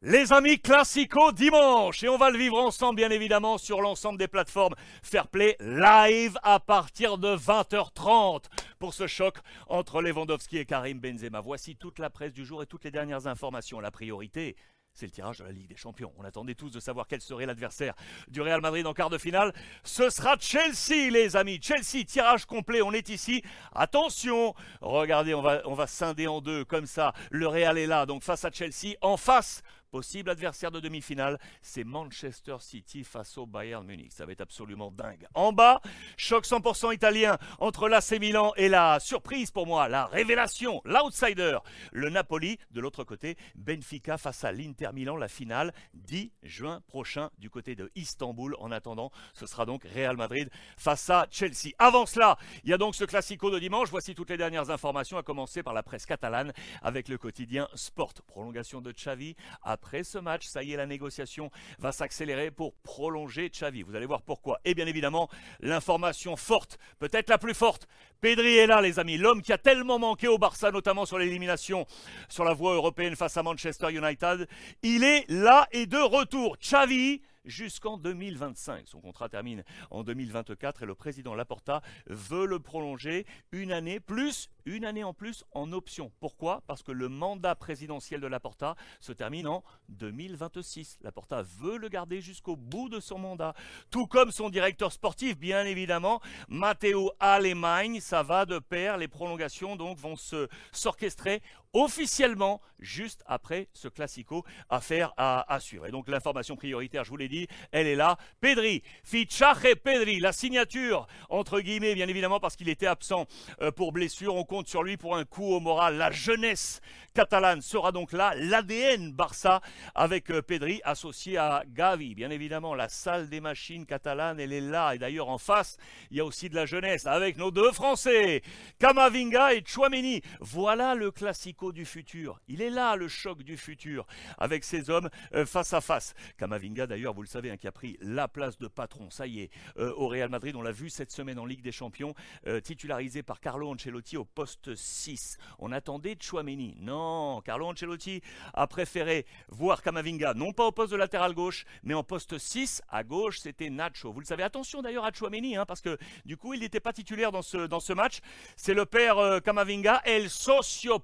Les amis, Classico dimanche et on va le vivre ensemble bien évidemment sur l'ensemble des plateformes Fairplay live à partir de 20h30 pour ce choc entre Lewandowski et Karim Benzema. Voici toute la presse du jour et toutes les dernières informations. La priorité, c'est le tirage de la Ligue des Champions. On attendait tous de savoir quel serait l'adversaire du Real Madrid en quart de finale. Ce sera Chelsea, les amis. Chelsea, tirage complet. On est ici. Attention. Regardez, on va, on va scinder en deux comme ça. Le Real est là, donc face à Chelsea. En face, Possible adversaire de demi-finale, c'est Manchester City face au Bayern Munich. Ça va être absolument dingue. En bas, choc 100% italien entre l'AC Milan et la surprise pour moi, la révélation, l'outsider, le Napoli. De l'autre côté, Benfica face à l'Inter Milan, la finale 10 juin prochain du côté de Istanbul. En attendant, ce sera donc Real Madrid face à Chelsea. Avant cela, il y a donc ce classico de dimanche. Voici toutes les dernières informations, à commencer par la presse catalane avec le quotidien Sport. Prolongation de Xavi à après ce match, ça y est, la négociation va s'accélérer pour prolonger Xavi. Vous allez voir pourquoi. Et bien évidemment, l'information forte, peut-être la plus forte. Pedri est là, les amis. L'homme qui a tellement manqué au Barça, notamment sur l'élimination sur la voie européenne face à Manchester United. Il est là et de retour. Xavi jusqu'en 2025. Son contrat termine en 2024 et le président Laporta veut le prolonger une année plus une année en plus en option. Pourquoi? Parce que le mandat présidentiel de Laporta se termine en 2026. Laporta veut le garder jusqu'au bout de son mandat. Tout comme son directeur sportif, bien évidemment, Matteo Alemagne. Ça va de pair. Les prolongations donc vont se s'orchestrer officiellement juste après ce classico à à, suivre. Et donc l'information prioritaire, je vous l'ai dit, elle est là. Pedri, fichaje Pedri, la signature entre guillemets, bien évidemment parce qu'il était absent euh, pour blessure. On sur lui pour un coup au moral. La jeunesse catalane sera donc là. L'ADN Barça avec euh, Pedri associé à Gavi. Bien évidemment, la salle des machines catalanes, elle est là. Et d'ailleurs, en face, il y a aussi de la jeunesse avec nos deux Français, Kamavinga et Chouameni. Voilà le classico du futur. Il est là, le choc du futur, avec ces hommes euh, face à face. Kamavinga, d'ailleurs, vous le savez, hein, qui a pris la place de patron. Ça y est, euh, au Real Madrid, on l'a vu cette semaine en Ligue des Champions, titularisé par Carlo Ancelotti au poste 6. On attendait Chouameni. Non, Carlo Ancelotti a préféré voir Kamavinga, non pas au poste de latéral gauche, mais en poste 6. À gauche, c'était Nacho. Vous le savez, attention d'ailleurs à Chouameni, hein, parce que du coup, il n'était pas titulaire dans ce, match. C'est le père euh, Kamavinga, el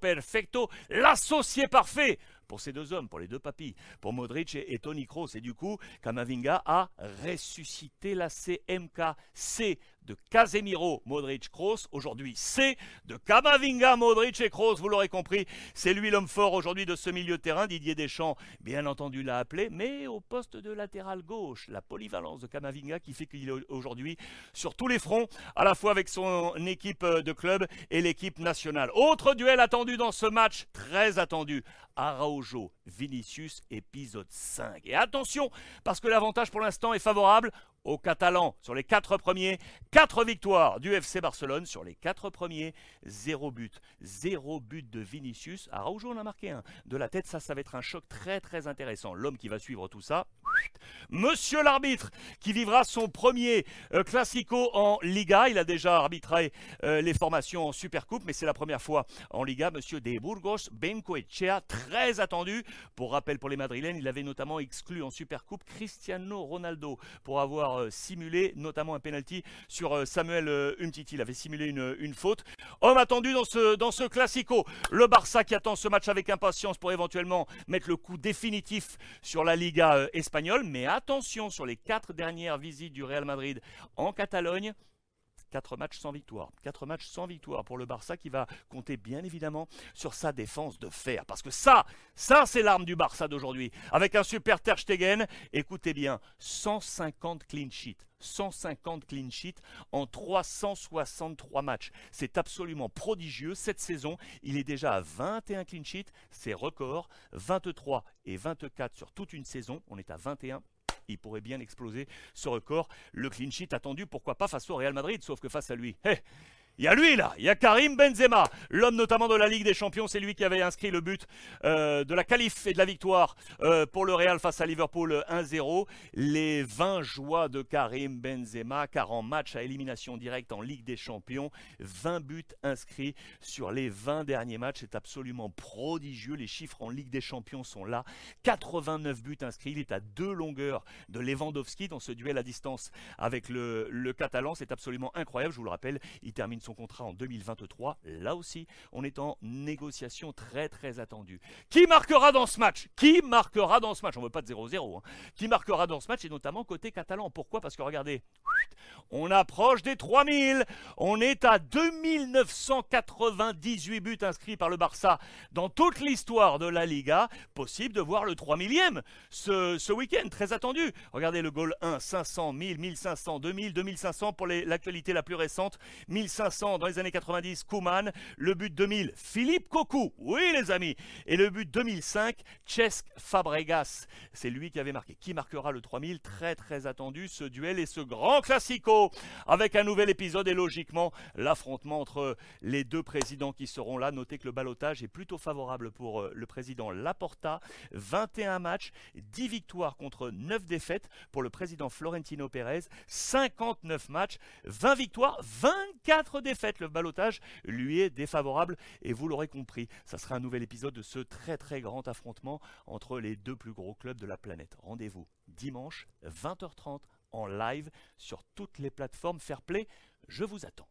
perfecto, l'associé parfait pour ces deux hommes, pour les deux papis, pour Modric et, Tony Kroos. Et du coup, Kamavinga a ressuscité la CMK. De Casemiro, Modric, Kroos. Aujourd'hui, C de Kamavinga, Modric et Kroos. Vous l'aurez compris, c'est lui l'homme fort aujourd'hui de ce milieu de terrain. Didier Deschamps, bien entendu, l'a appelé, mais au poste de latéral gauche. La polyvalence de Kamavinga qui fait qu'il est aujourd'hui sur tous les fronts, à la fois avec son équipe de club et l'équipe nationale. Autre duel attendu dans ce match, très attendu. Araujo, Vinicius, épisode 5. Et attention, parce que l'avantage pour l'instant est favorable aux Catalans. Sur les quatre premiers, quatre victoires du FC Barcelone. Sur les quatre premiers, zéro but. Zéro but de Vinicius. Araujo en a marqué un. De la tête, ça, ça va être un choc très très intéressant. L'homme qui va suivre tout ça, Monsieur l'arbitre, qui vivra son premier euh, classico en Liga. Il a déjà arbitré euh, les formations en Supercoupe, mais c'est la première fois en Liga. Monsieur De Burgos Bencoechea, très attendu. Pour rappel pour les Madrilènes, il avait notamment exclu en Supercoupe Cristiano Ronaldo pour avoir euh, simulé notamment un penalty sur Samuel Umtiti. Il avait simulé une, une, faute. Homme attendu dans ce, dans ce classico. Le Barça qui attend ce match avec impatience pour éventuellement mettre le coup définitif sur la Liga espagnole mais attention sur les quatre dernières visites du Real Madrid en Catalogne. Quatre matchs sans victoire. Quatre matchs sans victoire pour le Barça qui va compter bien évidemment sur sa défense de fer. Parce que ça, ça c'est l'arme du Barça d'aujourd'hui. Avec un super Ter Stegen, écoutez bien, 150 clean sheets. 150 clean sheets en 363 matchs. C'est absolument prodigieux. Cette saison, il est déjà à 21 clean sheets. C'est record. 23 et 24 sur toute une saison. On est à 21 il pourrait bien exploser ce record. Le clean attendu, pourquoi pas face au Real Madrid, sauf que face à lui, il y a lui là, il y a Karim Benzema, l'homme notamment de la Ligue des Champions, c'est lui qui avait inscrit le but euh, de la qualif et de la victoire euh, pour le Real face à Liverpool 1-0. Les 20 joies de Karim Benzema, car en match à élimination directe en Ligue des Champions, 20 buts inscrits sur les 20 derniers matchs, c'est absolument prodigieux. Les chiffres en Ligue des Champions sont là, 89 buts inscrits, il est à deux longueurs de Lewandowski dans ce duel à distance avec le, Catalan, c'est absolument incroyable, je vous le rappelle, il termine son contrat en 2023. Là aussi, on est en négociation très très attendue. Qui marquera dans ce match? Qui marquera dans ce match? On ne veut pas de 0-0. Hein. Qui marquera dans ce match et notamment côté catalan? Pourquoi? Parce que regardez, on approche des 3000. On est à 2998 buts inscrits par le Barça dans toute l'histoire de la Liga. Possible de voir le 3000e ce, ce week-end, très attendu. Regardez le goal 1, 500, 1000, 1500, 2000, 2500 pour l'actualité la plus récente, 1500 dans les années 90, Kuman. Le but 2000, Philippe Cocu. Oui, les amis. Et le but 2005, Cesc Fabregas. C'est lui qui avait marqué. Qui marquera le 3000 Très, très attendu ce duel et ce grand avec un nouvel épisode et logiquement l'affrontement entre les deux présidents qui seront là. Notez que le balotage est plutôt favorable pour euh, le président Laporta. 21 matchs, 10 victoires contre 9 défaites pour le président Florentino Pérez. 59 matchs, 20 victoires, 24 défaites. Le balotage lui est défavorable et vous l'aurez compris, ça sera un nouvel épisode de ce très très grand affrontement entre les deux plus gros clubs de la planète. Rendez-vous dimanche 20h30 en live sur toutes les plateformes Fairplay. Je vous attends.